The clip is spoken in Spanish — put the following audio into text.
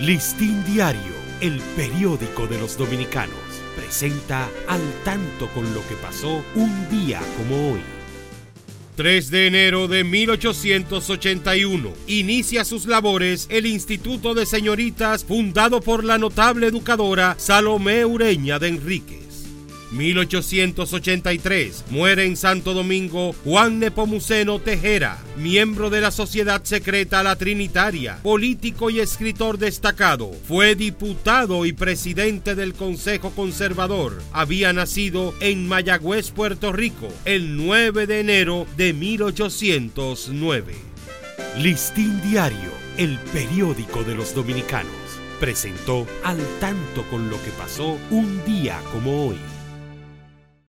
Listín Diario, el periódico de los dominicanos, presenta al tanto con lo que pasó un día como hoy. 3 de enero de 1881. Inicia sus labores el Instituto de Señoritas fundado por la notable educadora Salomé Ureña de Enrique. 1883. Muere en Santo Domingo Juan Nepomuceno Tejera, miembro de la Sociedad Secreta La Trinitaria, político y escritor destacado. Fue diputado y presidente del Consejo Conservador. Había nacido en Mayagüez, Puerto Rico, el 9 de enero de 1809. Listín Diario, el periódico de los dominicanos, presentó al tanto con lo que pasó un día como hoy.